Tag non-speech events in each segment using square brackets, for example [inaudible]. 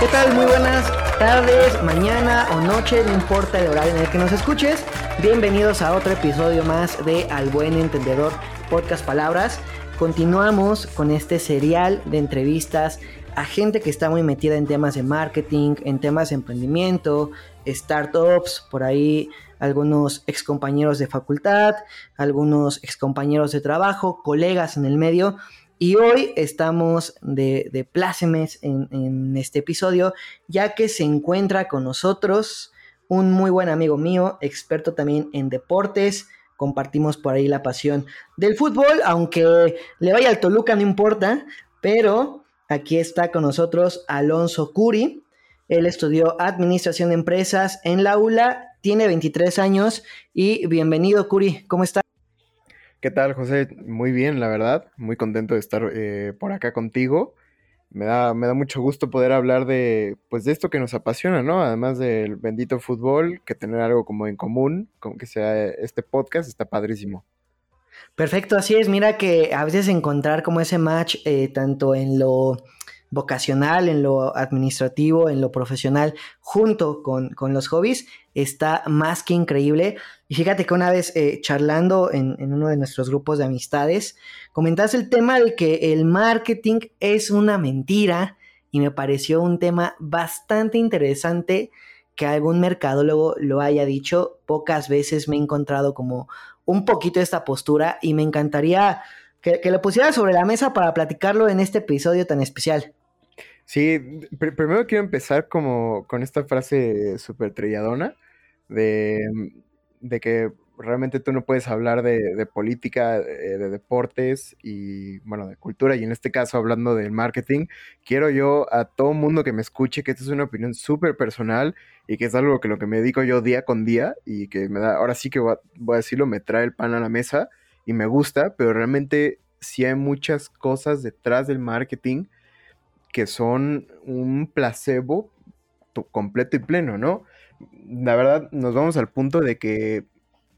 ¿Qué tal? Muy buenas tardes, mañana o noche, no importa el horario en el que nos escuches. Bienvenidos a otro episodio más de Al Buen Entendedor Podcast Palabras. Continuamos con este serial de entrevistas a gente que está muy metida en temas de marketing, en temas de emprendimiento, startups, por ahí algunos excompañeros de facultad, algunos excompañeros de trabajo, colegas en el medio y hoy estamos de, plácemes en, este episodio, ya que se encuentra con nosotros un muy buen amigo mío, experto también en deportes. Compartimos por ahí la pasión del fútbol, aunque le vaya al Toluca, no importa. Pero aquí está con nosotros Alonso Curi. Él estudió Administración de Empresas en la ULA, tiene 23 años y bienvenido Curi, ¿cómo está? ¿Qué tal, José? Muy bien, la verdad. Muy contento de estar eh, por acá contigo. Me da, me da mucho gusto poder hablar de, pues, de esto que nos apasiona, ¿no? Además del bendito fútbol, que tener algo como en común, como que sea este podcast, está padrísimo. Perfecto, así es. Mira que a veces encontrar como ese match, eh, tanto en lo vocacional, en lo administrativo, en lo profesional, junto con, los hobbies, está más que increíble. Y fíjate que una vez eh, charlando en, uno de nuestros grupos de amistades, comentaste el tema de que el marketing es una mentira y me pareció un tema bastante interesante que algún mercadólogo lo haya dicho. Pocas veces me he encontrado como un poquito esta postura y me encantaría que, que lo pusiera sobre la mesa para platicarlo en este episodio tan especial. Sí, primero quiero empezar como con esta frase súper trilladona de, de, que realmente tú no puedes hablar de, política, eh, de, deportes y, bueno, de cultura, y en este caso hablando del marketing, quiero yo a todo mundo que me escuche que esta es una opinión súper personal y que es algo que lo que me dedico yo día con día y que me da, ahora sí que voy a, voy a decirlo, me trae el pan a la mesa y me gusta, pero realmente sí hay muchas cosas detrás del marketing que son un placebo completo y pleno, ¿no? La verdad, nos vamos al punto de que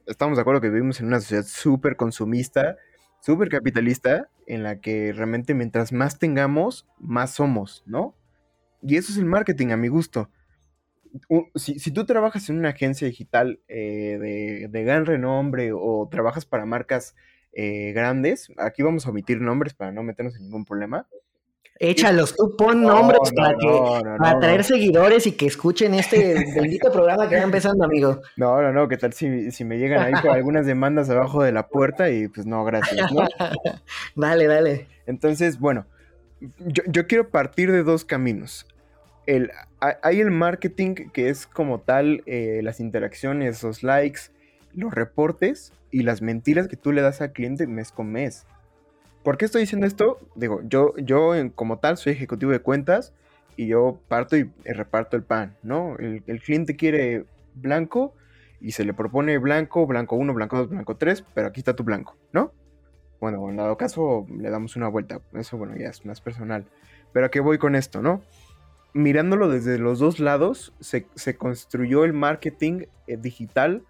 estamos de acuerdo que vivimos en una sociedad súper consumista, súper capitalista, en la que realmente mientras más tengamos, más somos, ¿no? Y eso es el marketing a mi gusto. Si, tú trabajas en una agencia digital eh, de, gran renombre o trabajas para marcas eh, grandes, aquí vamos a omitir nombres para no meternos en ningún problema, Échalos, tú pon nombres para, que, traer seguidores y que escuchen este bendito [laughs] programa que va empezando, amigo. No, no, no, ¿qué tal si, me llegan ahí con algunas demandas abajo de la puerta y pues no, gracias, ¿no? [laughs] dale, dale. Entonces, bueno, yo, quiero partir de dos caminos. El, hay el marketing que es como tal eh, las interacciones, los likes, los reportes y las mentiras que tú le das al cliente mes con mes. ¿Por qué estoy diciendo esto? Digo, yo, yo como tal soy ejecutivo de cuentas y yo parto y reparto el pan, ¿no? El, cliente quiere blanco y se le propone blanco, blanco 1, blanco 2, blanco 3, pero aquí está tu blanco, ¿no? Bueno, en dado caso le damos una vuelta, eso bueno, ya es más personal. Pero a qué voy con esto, ¿no? Mirándolo desde los dos lados, se, construyó el marketing eh, digital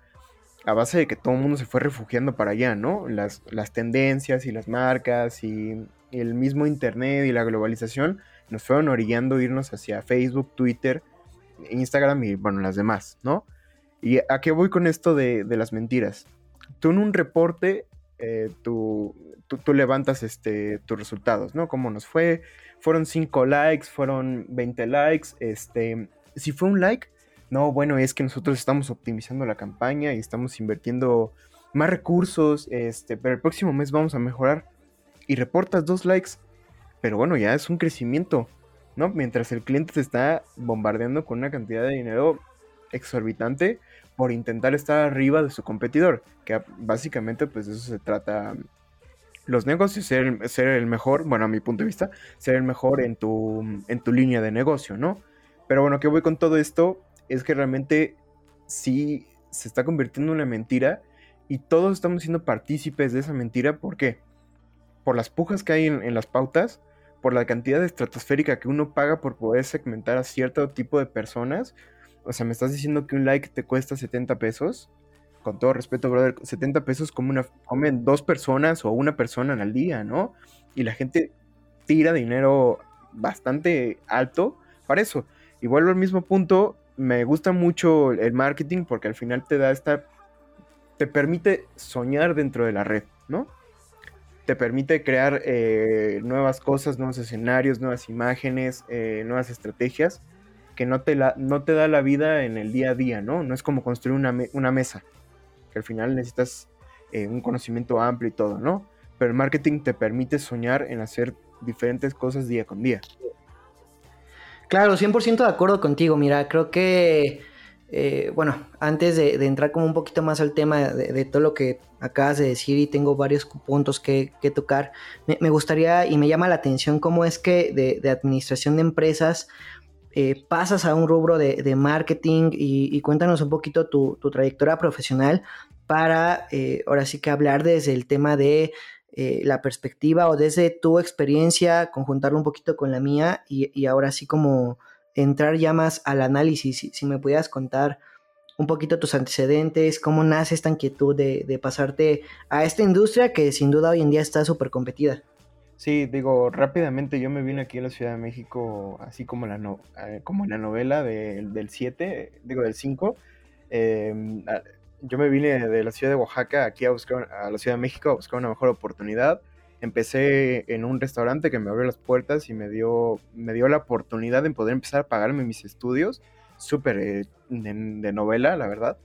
a base de que todo el mundo se fue refugiando para allá, ¿no? Las, las tendencias y las marcas y, el mismo Internet y la globalización nos fueron orillando irnos hacia Facebook, Twitter, Instagram y, bueno, las demás, ¿no? ¿Y a qué voy con esto de, las mentiras? Tú en un reporte, eh, tú, tú, levantas este, tus resultados, ¿no? ¿Cómo nos fue? Fueron 5 likes, fueron 20 likes, este... Si fue un like, no, bueno, es que nosotros estamos optimizando la campaña y estamos invirtiendo más recursos, este, pero el próximo mes vamos a mejorar y reportas dos likes, pero bueno, ya es un crecimiento, ¿no? Mientras el cliente te está bombardeando con una cantidad de dinero exorbitante por intentar estar arriba de su competidor, que básicamente pues de eso se trata los negocios, ser el, ser el mejor, bueno, a mi punto de vista, ser el mejor en tu, en tu línea de negocio, ¿no? Pero bueno, ¿qué voy con todo esto? Es que realmente sí se está convirtiendo en una mentira y todos estamos siendo partícipes de esa mentira. ¿Por qué? Por las pujas que hay en, las pautas, por la cantidad estratosférica que uno paga por poder segmentar a cierto tipo de personas. O sea, me estás diciendo que un like te cuesta 70 pesos. Con todo respeto, brother, 70 pesos como una, comen dos personas o una persona al día, ¿no? Y la gente tira dinero bastante alto para eso. Y vuelvo al mismo punto, me gusta mucho el marketing porque al final te da esta, te permite soñar dentro de la red, ¿no? te permite crear eh, nuevas cosas, nuevos escenarios, nuevas imágenes, eh, nuevas estrategias que no te, la, no te da la vida en el día a día, ¿no? No es como construir una, mesa, que al final necesitas eh, un conocimiento amplio y todo, ¿no? Pero el marketing te permite soñar en hacer diferentes cosas día con día. Claro, 100% de acuerdo contigo. Mira, creo que eh, bueno, antes de, entrar como un poquito más al tema de, todo lo que acabas de decir y tengo varios puntos que, tocar, me, gustaría y me llama la atención cómo es que de, administración de empresas eh, pasas a un rubro de, marketing y, cuéntanos un poquito tu, trayectoria profesional para eh, ahora sí que hablar desde el tema de la perspectiva o desde tu experiencia, conjuntarlo un poquito con la mía y, y ahora sí como entrar ya más al análisis, si, me pudieras contar un poquito tus antecedentes, cómo nace esta inquietud de, pasarte a esta industria que sin duda hoy en día está súper competida. Sí, digo, rápidamente yo me vine aquí a la Ciudad de México, así como, la no, eh, como en la novela del 7, digo del 5. Em, yo me vine de la ciudad de Oaxaca aquí a buscar a la Ciudad de México a buscar una mejor oportunidad empecé en un restaurante que me abrió las puertas y me dio, me dio la oportunidad de poder empezar a pagarme mis estudios, súper eh, de, novela, la verdad.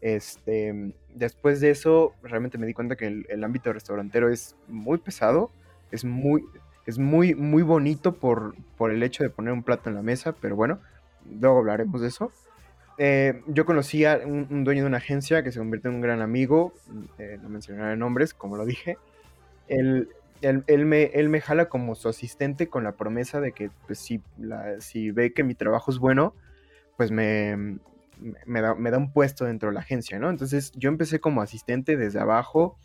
Este, después de eso, realmente me di cuenta que el, ámbito restaurantero es muy pesado, es muy, es muy, muy bonito por, por el hecho de poner un plato en la mesa, pero bueno, luego hablaremos de eso. Eh, yo conocí a un, dueño de una agencia que se convirtió en un gran amigo, eh, no mencionaré nombres, como lo dije. Él, él, me, él me jala como su asistente con la promesa de que pues, si, si ve que mi trabajo es bueno, pues me, me, da, un puesto dentro de la agencia, ¿no? Entonces yo empecé como asistente desde abajo,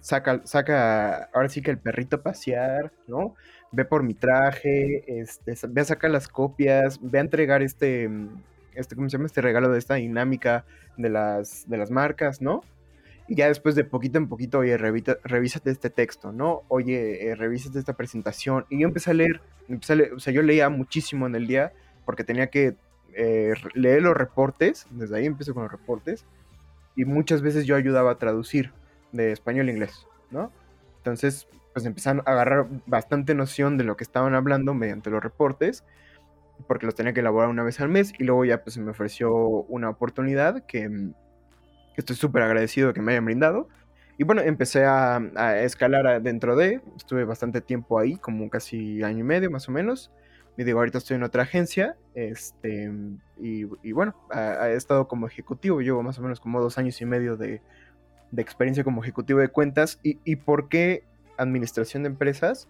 saca, saca ahora sí que el perrito a pasear, ¿no? Ve por mi traje, este, ve a sacar las copias, ve a entregar este, este, ¿cómo se llama? Este regalo de esta dinámica de las, de las marcas, ¿no? Y ya después de poquito en poquito, oye, revísate este texto, ¿no? Oye, eh, revísate esta presentación. Y yo empecé a leer, empecé a leer, o sea, yo leía muchísimo en el día porque tenía que eh, leer los reportes, desde ahí empecé con los reportes, y muchas veces yo ayudaba a traducir de español a inglés, ¿no? Entonces, pues empezaron a agarrar bastante noción de lo que estaban hablando mediante los reportes, porque los tenía que elaborar una vez al mes, y luego ya pues se me ofreció una oportunidad que mm, estoy súper agradecido de que me hayan brindado. Y bueno, empecé a, escalar dentro de, estuve bastante tiempo ahí, como casi año y medio más o menos. Y digo, ahorita estoy en otra agencia, este, y, bueno, he estado como ejecutivo, llevo más o menos como dos años y medio de, experiencia como ejecutivo de cuentas. Y, ¿Y por qué administración de empresas?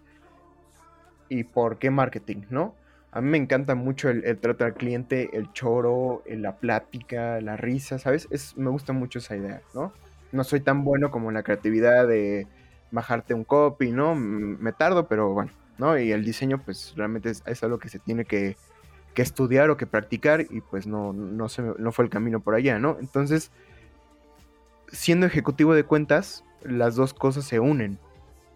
¿Y por qué marketing, no? A mí me encanta mucho el, trato al cliente, el choro, la plática, la risa, ¿sabes? Es, me gusta mucho esa idea, ¿no? No soy tan bueno como la creatividad de bajarte un copy, ¿no? Me tardo, pero bueno, ¿no? Y el diseño, pues realmente es, algo que se tiene que, estudiar o que practicar y pues no, no, se, no fue el camino por allá, ¿no? Entonces, siendo ejecutivo de cuentas, las dos cosas se unen.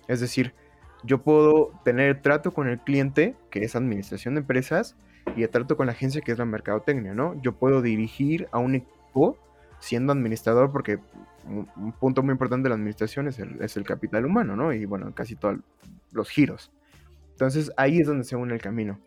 Es decir, yo puedo tener trato con el cliente, que es administración de empresas, y el trato con la agencia, que es la mercadotecnia, ¿no? Yo puedo dirigir a un equipo siendo administrador, porque un punto muy importante de la administración es el, capital humano, ¿no? Y bueno, casi todos los giros. Entonces ahí es donde se une el camino.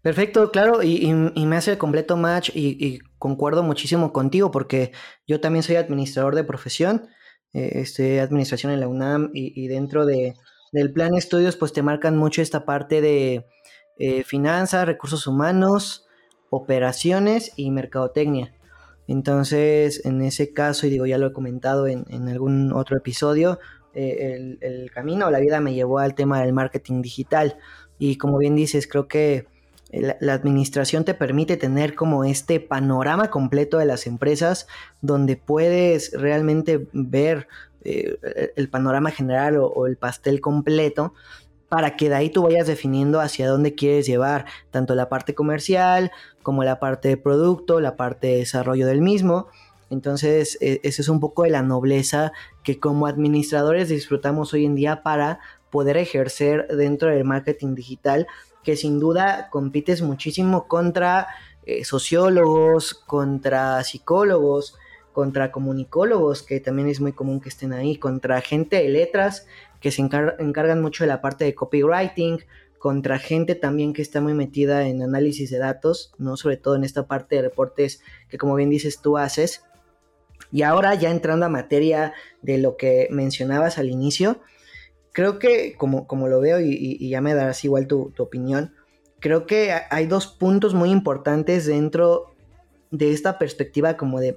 Perfecto, claro, y, me hace el completo match y, concuerdo muchísimo contigo porque yo también soy administrador de profesión eh, este, administración en la UNAM y, dentro de, del plan de estudios pues te marcan mucho esta parte de eh, finanzas, recursos humanos, operaciones y mercadotecnia. Entonces, en ese caso, y digo, ya lo he comentado en, algún otro episodio, eh, el, el, camino o la vida me llevó al tema del marketing digital. Y como bien dices, creo que la, administración te permite tener como este panorama completo de las empresas donde puedes realmente ver eh, el panorama general o, el pastel completo para que de ahí tú vayas definiendo hacia dónde quieres llevar tanto la parte comercial como la parte de producto, la parte de desarrollo del mismo. Entonces, e, esa es un poco de la nobleza que como administradores disfrutamos hoy en día para poder ejercer dentro del marketing digital, que sin duda compites muchísimo contra eh, sociólogos, contra psicólogos, contra comunicólogos, que también es muy común que estén ahí, contra gente de letras, que se encargan mucho de la parte de copywriting, contra gente también que está muy metida en análisis de datos, ¿no? Sobre todo en esta parte de reportes que como bien dices tú haces. Y ahora ya entrando a materia de lo que mencionabas al inicio, creo que como, como lo veo y, ya me darás igual tu, opinión, creo que hay dos puntos muy importantes dentro de esta perspectiva como de,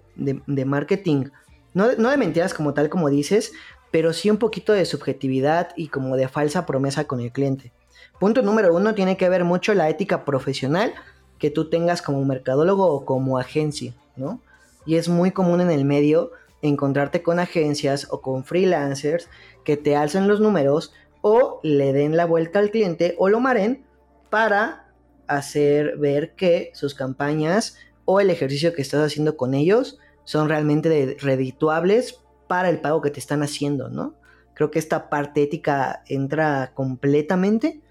marketing. No, no, de mentiras como tal como dices, pero sí un poquito de subjetividad y como de falsa promesa con el cliente. Punto número uno tiene que ver mucho la ética profesional que tú tengas como mercadólogo o como agencia, ¿no? Y es muy común en el medio encontrarte con agencias o con freelancers que te alcen los números o le den la vuelta al cliente o lo maren para hacer ver que sus campañas o el ejercicio que estás haciendo con ellos son realmente redituables para el pago que te están haciendo, ¿no? Creo que esta parte ética entra completamente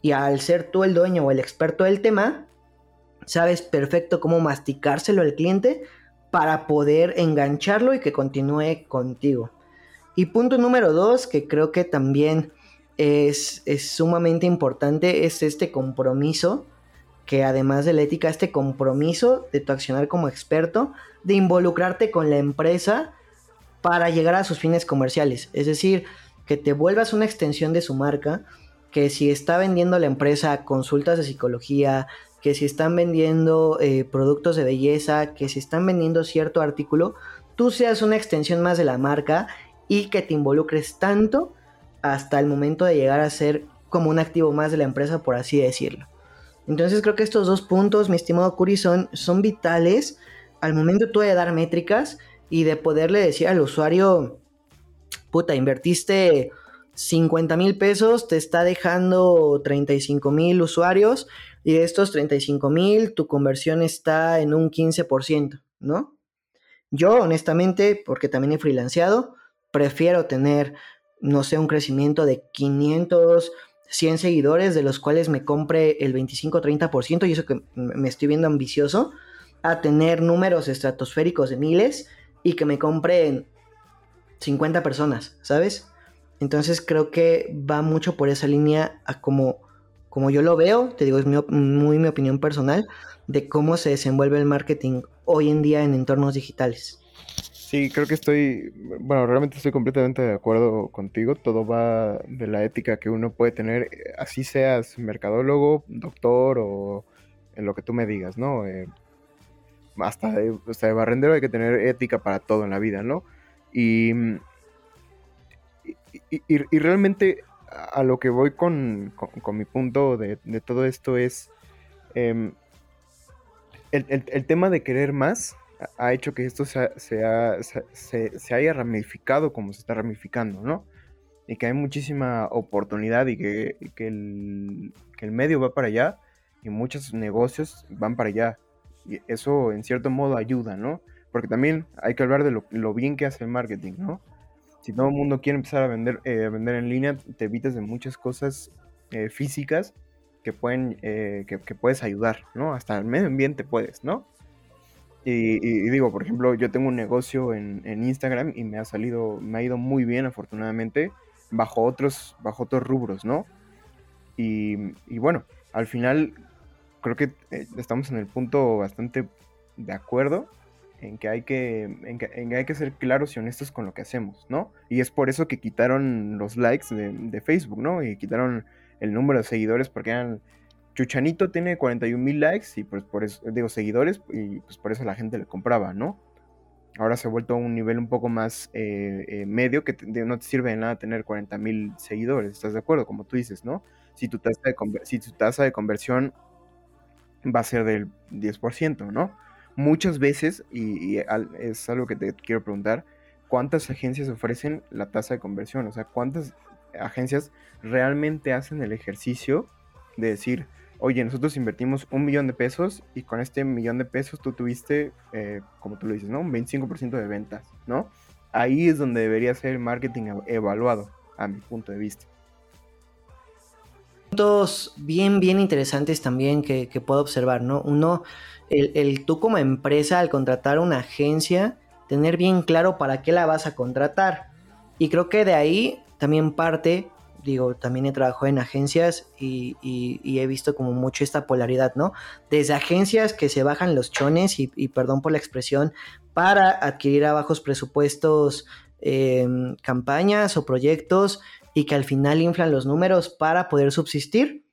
y al ser tú el dueño o el experto del tema, sabes perfecto cómo masticárselo al cliente para poder engancharlo y que continúe contigo. Y punto número dos, que creo que también es, sumamente importante, es este compromiso, que además de la ética, este compromiso de tu accionar como experto, de involucrarte con la empresa para llegar a sus fines comerciales. Es decir, que te vuelvas una extensión de su marca, que si está vendiendo la empresa consultas de psicología, que si están vendiendo eh, productos de belleza, que si están vendiendo cierto artículo, tú seas una extensión más de la marca y que te involucres tanto hasta el momento de llegar a ser como un activo más de la empresa, por así decirlo. Entonces creo que estos dos puntos, mi estimado Curi, son, son vitales al momento tú de dar métricas y de poderle decir al usuario, puta, invertiste 50 mil pesos, te está dejando 35 mil usuarios y de estos 35 mil tu conversión está en un 15%, ¿no? Yo honestamente, porque también he freelanceado, prefiero tener, no sé, un crecimiento de 500, 100 seguidores, de los cuales me compre el 25-30%, y eso que me estoy viendo ambicioso, a tener números estratosféricos de miles y que me compren 50 personas, ¿sabes? Entonces creo que va mucho por esa línea a como como yo lo veo, te digo, es muy mi opinión personal, de cómo se desenvuelve el marketing hoy en día en entornos digitales. Sí, creo que estoy, bueno, realmente estoy completamente de acuerdo contigo. Todo va de la ética que uno puede tener, así seas mercadólogo, doctor o en lo que tú me digas, ¿no? Eh, hasta, de, hasta de barrendero hay que tener ética para todo en la vida, ¿no? Y, y, y realmente a lo que voy con, mi punto de, todo esto es em, el, tema de querer más ha hecho que esto se, se, haya ramificado como se está ramificando, ¿no? Y que hay muchísima oportunidad y que, el, medio va para allá y muchos negocios van para allá. Y eso en cierto modo ayuda, ¿no? Porque también hay que hablar de lo, lo bien que hace el marketing, ¿no? Si todo el mundo quiere empezar a vender, eh, vender en línea, te evitas de muchas cosas eh, físicas que pueden, eh, que, puedes ayudar, ¿no? Hasta el medio ambiente puedes, ¿no? Y, digo, por ejemplo, yo tengo un negocio en, Instagram y me ha salido, me ha ido muy bien, afortunadamente, bajo otros, bajo otros rubros, ¿no? Y, y bueno, al final creo que estamos en el punto bastante de acuerdo en que hay que, en que, hay que ser claros y honestos con lo que hacemos, ¿no? Y es por eso que quitaron los likes de, Facebook, ¿no? Y quitaron el número de seguidores porque eran... Chuchanito tiene 41 mil likes y pues por eso, digo, seguidores y pues por eso la gente le compraba, ¿no? Ahora se ha vuelto a un nivel un poco más eh, eh, medio que no te sirve de nada tener 40 mil seguidores, ¿estás de acuerdo? Como tú dices, ¿no? Si tu tasa de, si tu tasa de conversión va a ser del 10%, ¿no? Muchas veces, y, es algo que te quiero preguntar, ¿cuántas agencias ofrecen la tasa de conversión? O sea, ¿cuántas, agencias realmente hacen el ejercicio de decir, oye, nosotros invertimos un millón de pesos y con este millón de pesos tú tuviste, eh, como tú lo dices, ¿no? Un 25% de ventas, ¿no? Ahí es donde debería ser el marketing evaluado, a mi punto de vista. Puntos bien, bien interesantes también que, puedo observar, ¿no? Uno, el, tú como empresa al contratar una agencia, tener bien claro para qué la vas a contratar. Y creo que de ahí también parte digo, también he trabajado en agencias y, he visto como mucho esta polaridad, ¿no? Desde agencias que se bajan los chones y, perdón por la expresión, para adquirir a bajos presupuestos em, campañas o proyectos y que al final inflan los números para poder subsistir.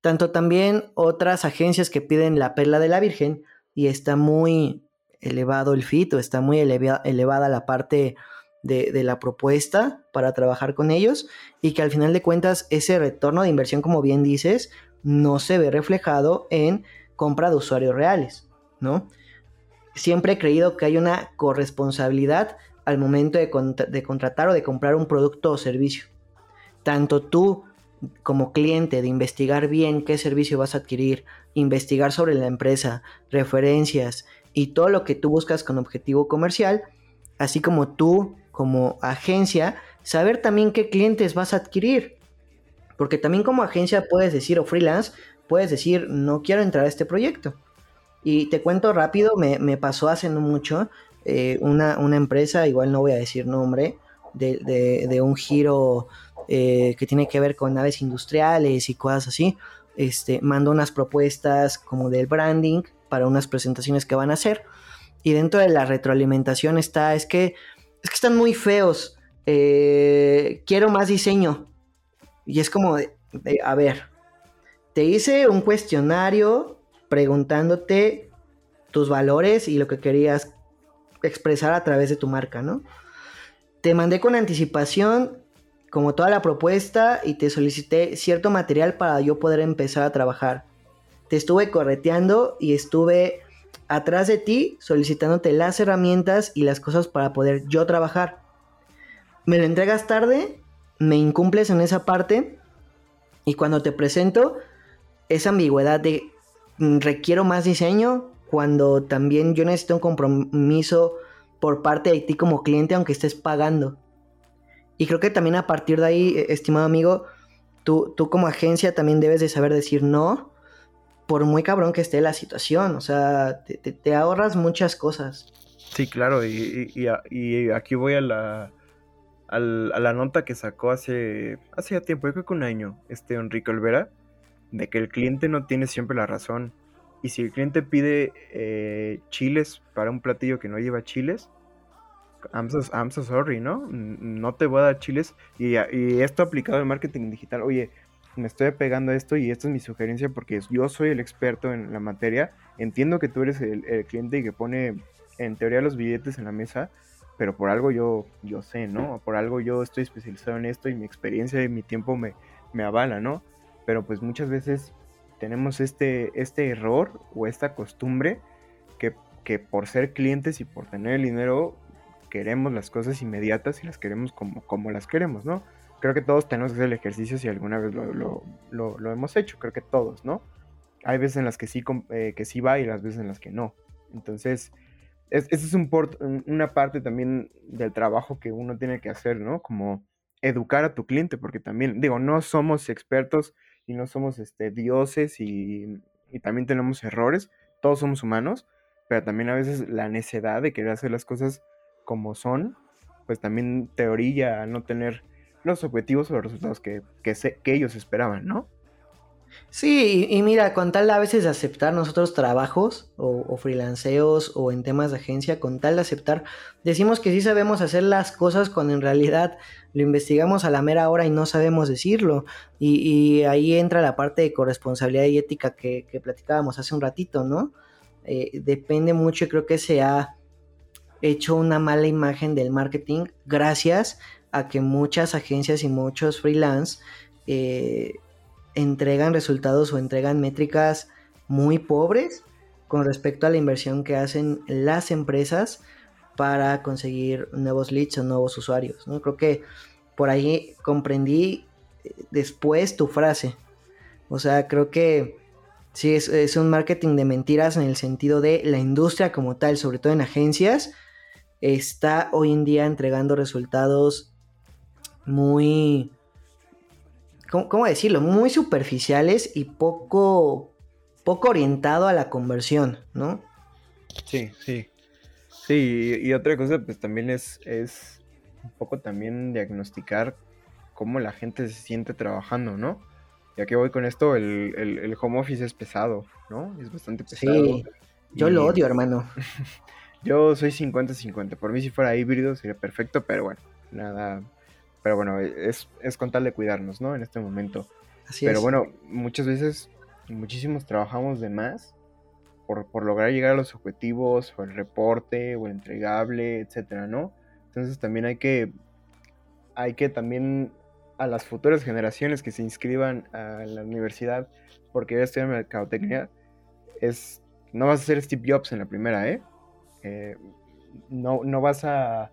Tanto también otras agencias que piden la perla de la Virgen y está muy elevado el fit o está muy elevada la parte de, la propuesta para trabajar con ellos y que al final de cuentas ese retorno de inversión, como bien dices, no se ve reflejado en compra de usuarios reales, ¿no? Siempre he creído que hay una corresponsabilidad al momento de, de contratar o de comprar un producto o servicio. Tanto tú como cliente de investigar bien qué servicio vas a adquirir, investigar sobre la empresa, referencias y todo lo que tú buscas con objetivo comercial, así como tú como agencia, saber también qué clientes vas a adquirir. Porque también como agencia puedes decir, o freelance, puedes decir, no quiero entrar a este proyecto. Y te cuento rápido, me, pasó hace no mucho eh, una, empresa, igual no voy a decir nombre, de, un giro eh, que tiene que ver con naves industriales y cosas así. Este, mando unas propuestas como del branding para unas presentaciones que van a hacer. Y dentro de la retroalimentación está, es que es que están muy feos. Eh, quiero más diseño. Y es como, de, a ver, te hice un cuestionario preguntándote tus valores y lo que querías expresar a través de tu marca, ¿no? Te mandé con anticipación como toda la propuesta y te solicité cierto material para yo poder empezar a trabajar. Te estuve correteando y estuve atrás de ti solicitándote las herramientas y las cosas para poder yo trabajar. Me lo entregas tarde, me incumples en esa parte y cuando te presento esa ambigüedad de mm, requiero más diseño cuando también yo necesito un compromiso por parte de ti como cliente aunque estés pagando. Y creo que también a partir de ahí, e, estimado amigo, tú, tú como agencia también debes de saber decir no por muy cabrón que esté la situación, o sea, te, ahorras muchas cosas. Sí, claro, y, aquí voy a la, a la nota que sacó hace, hace ya tiempo, yo creo que un año, este Enrique Olvera, de que el cliente no tiene siempre la razón. Y si el cliente pide eh, chiles para un platillo que no lleva chiles, I'm so, sorry, ¿no? No te voy a dar chiles. Y, y esto aplicado en marketing digital, oye, me estoy pegando a esto y esta es mi sugerencia porque yo soy el experto en la materia. Entiendo que tú eres el, cliente y que pone en teoría los billetes en la mesa, pero por algo yo, yo sé, ¿no? Por algo yo estoy especializado en esto y mi experiencia y mi tiempo me, me avala, ¿no? Pero pues muchas veces tenemos este, este error o esta costumbre que, que por ser clientes y por tener el dinero queremos las cosas inmediatas y las queremos como, como las queremos, ¿no? creo que todos tenemos que hacer el ejercicio si alguna vez lo, hemos hecho, creo que todos, ¿no? Hay veces en las que sí, eh, que sí va y las veces en las que no. Entonces, esa es un una parte también del trabajo que uno tiene que hacer, ¿no? Como educar a tu cliente, porque también, digo, no somos expertos y no somos este, dioses y, y también tenemos errores, todos somos humanos, pero también a veces la necedad de querer hacer las cosas como son, pues también te a no tener los objetivos o los resultados que, que, que ellos esperaban, ¿no? Sí, y, mira, con tal a veces aceptar nosotros trabajos o, freelanceos o en temas de agencia, con tal de aceptar, decimos que sí sabemos hacer las cosas cuando en realidad lo investigamos a la mera hora y no sabemos decirlo. Y, ahí entra la parte de corresponsabilidad y ética que, platicábamos hace un ratito, ¿no? Eh, depende mucho y creo que se ha hecho una mala imagen del marketing gracias a que muchas agencias y muchos freelance eh, entregan resultados o entregan métricas muy pobres con respecto a la inversión que hacen las empresas para conseguir nuevos leads o nuevos usuarios. ¿no? Creo que por ahí comprendí eh, después tu frase. O sea, creo que sí es, es, un marketing de mentiras en el sentido de la industria como tal, sobre todo en agencias, está hoy en día entregando resultados muy, ¿cómo, decirlo? Muy superficiales y poco, poco orientado a la conversión, ¿no? Sí, sí. Sí, y, otra cosa, pues también es, es un poco también diagnosticar cómo la gente se siente trabajando, ¿no? Ya que voy con esto, el, home office es pesado, ¿no? Es bastante pesado. Sí, yo lo odio, hermano. [laughs] yo soy 50-50. Por mí si fuera híbrido sería perfecto, pero bueno, nada. Pero bueno, es, es con tal de cuidarnos, ¿no? En este momento. Así pero bueno, muchas veces, muchísimos trabajamos de más por, lograr llegar a los objetivos, o el reporte, o el entregable, etcétera, ¿no? Entonces también hay que, hay que también a las futuras generaciones que se inscriban a la universidad porque voy a estudiar mercadotecnia, es, no vas a ser Steve Jobs en la primera, ¿eh? Eh no, no vas a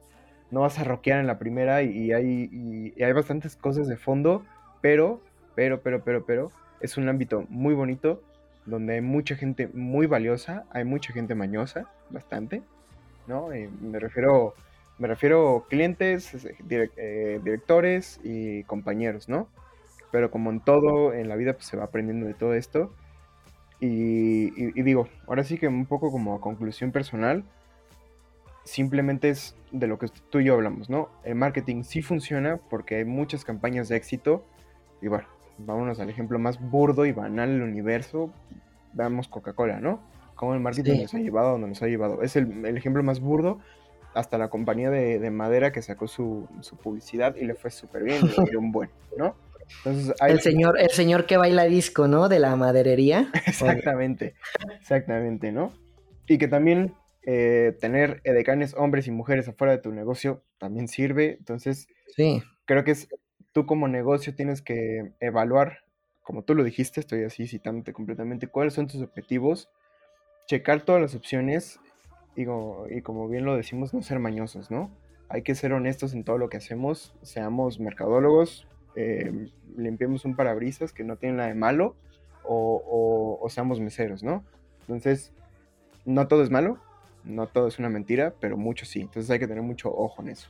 no vas a rockear en la primera y, hay, y hay bastantes cosas de fondo, pero, pero, pero, pero, pero, es un ámbito muy bonito donde hay mucha gente muy valiosa, hay mucha gente mañosa, bastante, ¿no? Eh, me refiero me refiero clientes, eh, directores y compañeros, ¿no? Pero como en todo en la vida, pues se va aprendiendo de todo esto. Y, digo, ahora sí que un poco como conclusión personal, simplemente es de lo que tú y yo hablamos, ¿no? El marketing sí funciona porque hay muchas campañas de éxito. Y bueno, vámonos al ejemplo más burdo y banal del universo. Veamos Coca-Cola, ¿no? Cómo el marketing nos ha llevado a donde nos ha llevado. Es el, el ejemplo más burdo, hasta la compañía de, madera que sacó su, publicidad y le fue súper bien, y un [laughs] buen, ¿no? Entonces, el, señor, el señor que baila disco, ¿no? De la maderería. [laughs] exactamente, exactamente, ¿no? Y que también eh, tener edecanes hombres y mujeres afuera de tu negocio también sirve. Entonces, sí. creo que es, tú como negocio tienes que evaluar, como tú lo dijiste, estoy así citándote completamente, cuáles son tus objetivos, checar todas las opciones y como bien lo decimos, no ser mañosos, ¿no? Hay que ser honestos en todo lo que hacemos, seamos mercadólogos, eh, limpiemos un parabrisas que no tiene nada de malo, o, seamos meseros, ¿no? Entonces, no todo es malo, no todo es una mentira, pero mucho sí. Entonces hay que tener mucho ojo en eso.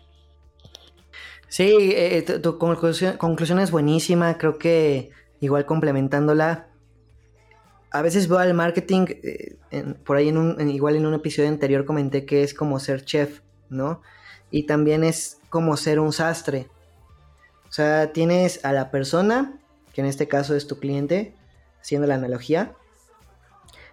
Sí, eh, tu, conclusión, conclusión, es buenísima. Creo que igual complementándola, a veces veo al marketing, eh, por ahí en un, igual en un episodio anterior comenté que es como ser chef, ¿no? Y también es como ser un sastre. O sea, tienes a la persona, que en este caso es tu cliente, haciendo la analogía,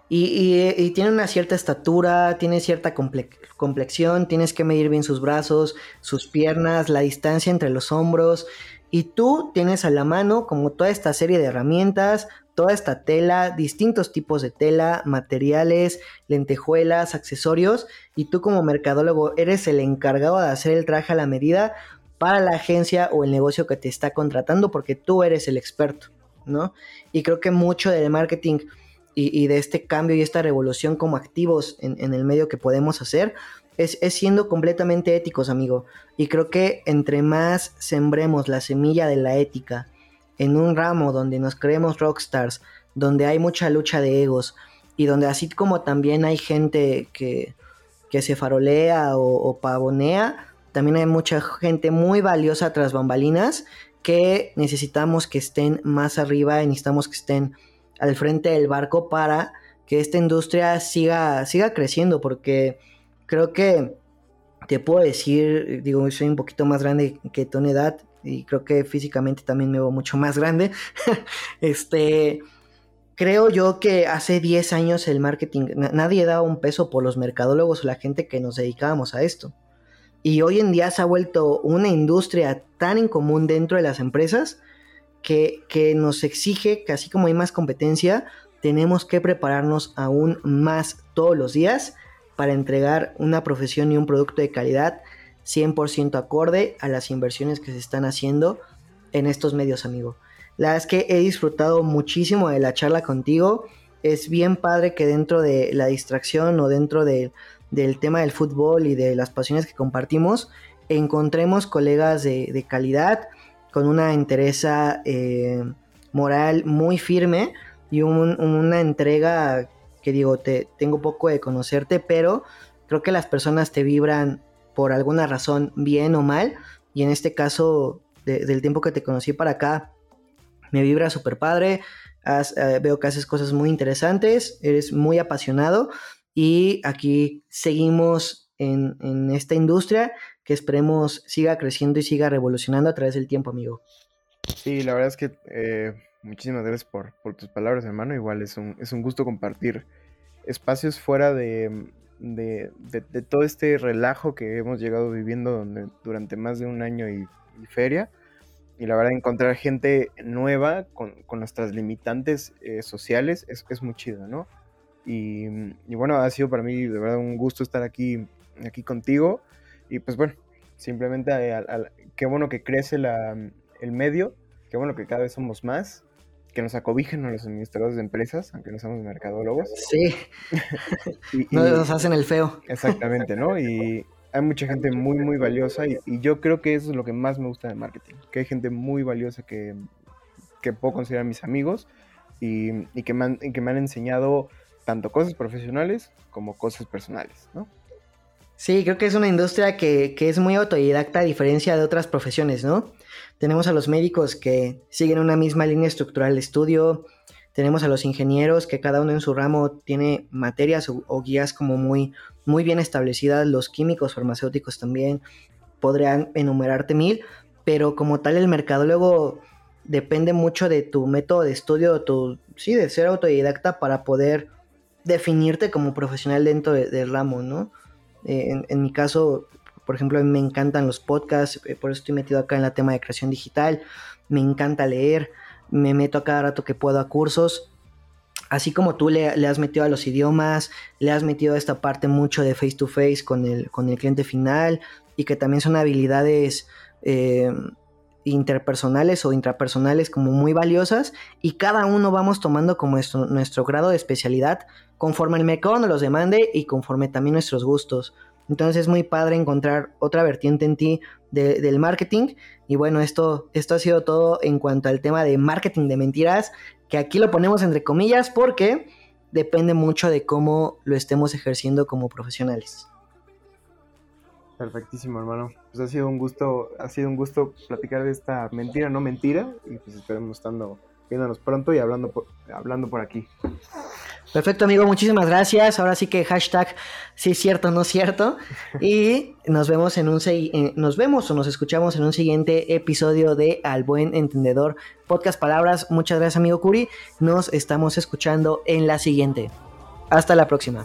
y, tiene una cierta estatura, tiene cierta complexión, tienes que medir bien sus brazos, sus piernas, la distancia entre los hombros, y tú tienes a la mano como toda esta serie de herramientas, toda esta tela, distintos tipos de tela, materiales, lentejuelas, accesorios, y tú como mercadólogo eres el encargado de hacer el traje a la medida para la agencia o el negocio que te está contratando porque tú eres el experto, ¿no? Y creo que mucho del marketing y, de este cambio y esta revolución como activos en, el medio que podemos hacer es, siendo completamente éticos, amigo. Y creo que entre más sembremos la semilla de la ética, en un ramo donde nos creemos rockstars, donde hay mucha lucha de egos y donde así como también hay gente que, se farolea o, pavonea, también hay mucha gente muy valiosa tras bambalinas que necesitamos que estén más arriba y necesitamos que estén al frente del barco para que esta industria siga, siga creciendo porque creo que te puedo decir, digo, soy un poquito más grande que tu edad, y creo que físicamente también me veo mucho más grande. [laughs] este, creo yo que hace 10 años el marketing, nadie daba un peso por los mercadólogos o la gente que nos dedicábamos a esto. Y hoy en día se ha vuelto una industria tan en común dentro de las empresas que, nos exige que así como hay más competencia, tenemos que prepararnos aún más todos los días para entregar una profesión y un producto de calidad 100% acorde a las inversiones que se están haciendo en estos medios, amigo. La verdad es que he disfrutado muchísimo de la charla contigo. Es bien padre que dentro de la distracción o dentro del tema del fútbol y de las pasiones que compartimos, encontremos colegas de, calidad, con una entereza eh, moral muy firme y una entrega que digo, te, tengo poco de conocerte, pero creo que las personas te vibran por alguna razón, bien o mal, y en este caso, del tiempo que te conocí para acá, me vibra súper padre, eh, veo que haces cosas muy interesantes, eres muy apasionado. Y aquí seguimos en, esta industria que esperemos siga creciendo y siga revolucionando a través del tiempo, amigo. Sí, la verdad es que eh, muchísimas gracias por, tus palabras, hermano. Igual es un, es un gusto compartir espacios fuera de, de, todo este relajo que hemos llegado viviendo durante más de un año y, feria. Y la verdad, encontrar gente nueva con, nuestras limitantes eh, sociales es, es, muy chido, ¿no? Y, bueno, ha sido para mí de verdad un gusto estar aquí, aquí contigo. Y pues bueno, simplemente qué bueno que crece el medio, qué bueno que cada vez somos más que nos acobijen a los administradores de empresas, aunque no somos mercadólogos. Sí. [laughs] no nos hacen el feo. Exactamente, ¿no? Y hay mucha gente muy, muy valiosa y, yo creo que eso es lo que más me gusta del marketing, que hay gente muy valiosa que, que puedo considerar mis amigos y, que, me han, que me han enseñado tanto cosas profesionales como cosas personales, ¿no? Sí, creo que es una industria que, que es muy autodidacta a diferencia de otras profesiones, ¿no? Tenemos a los médicos que siguen una misma línea estructural de estudio. Tenemos a los ingenieros que cada uno en su ramo tiene materias o, guías como muy, muy bien establecidas. Los químicos farmacéuticos también podrían enumerarte mil, pero como tal el mercadólogo depende mucho de tu método de estudio, tu, sí, de ser autodidacta para poder definirte como profesional dentro del ramo, ¿no? Eh, en, mi caso, por ejemplo, a mí me encantan los podcasts, eh, por eso estoy metido acá en la tema de creación digital. Me encanta leer, me meto a cada rato que puedo a cursos. Así como tú le, has metido a los idiomas, le has metido a esta parte mucho de face to face con el, con el cliente final y que también son habilidades eh, interpersonales o intrapersonales como muy valiosas y cada uno vamos tomando como nuestro, grado de especialidad conforme el mercado nos los demande y conforme también nuestros gustos. Entonces es muy padre encontrar otra vertiente en ti del marketing. Y bueno, esto, esto ha sido todo en cuanto al tema de marketing de mentiras, que aquí lo ponemos entre comillas porque depende mucho de cómo lo estemos ejerciendo como profesionales. Perfectísimo, hermano. Pues ha sido un gusto, ha sido un gusto platicar de esta mentira, no mentira, y pues esperemos estando viéndonos pronto y hablando hablando por aquí. Perfecto, amigo, muchísimas gracias. Ahora sí que hashtag sí es cierto, no es cierto. Y [laughs] nos vemos en un eh, nos vemos o nos escuchamos en un siguiente episodio de Al Buen Entendedor Podcast Palabras. Muchas gracias, amigo Curi. Nos estamos escuchando en la siguiente. Hasta la próxima.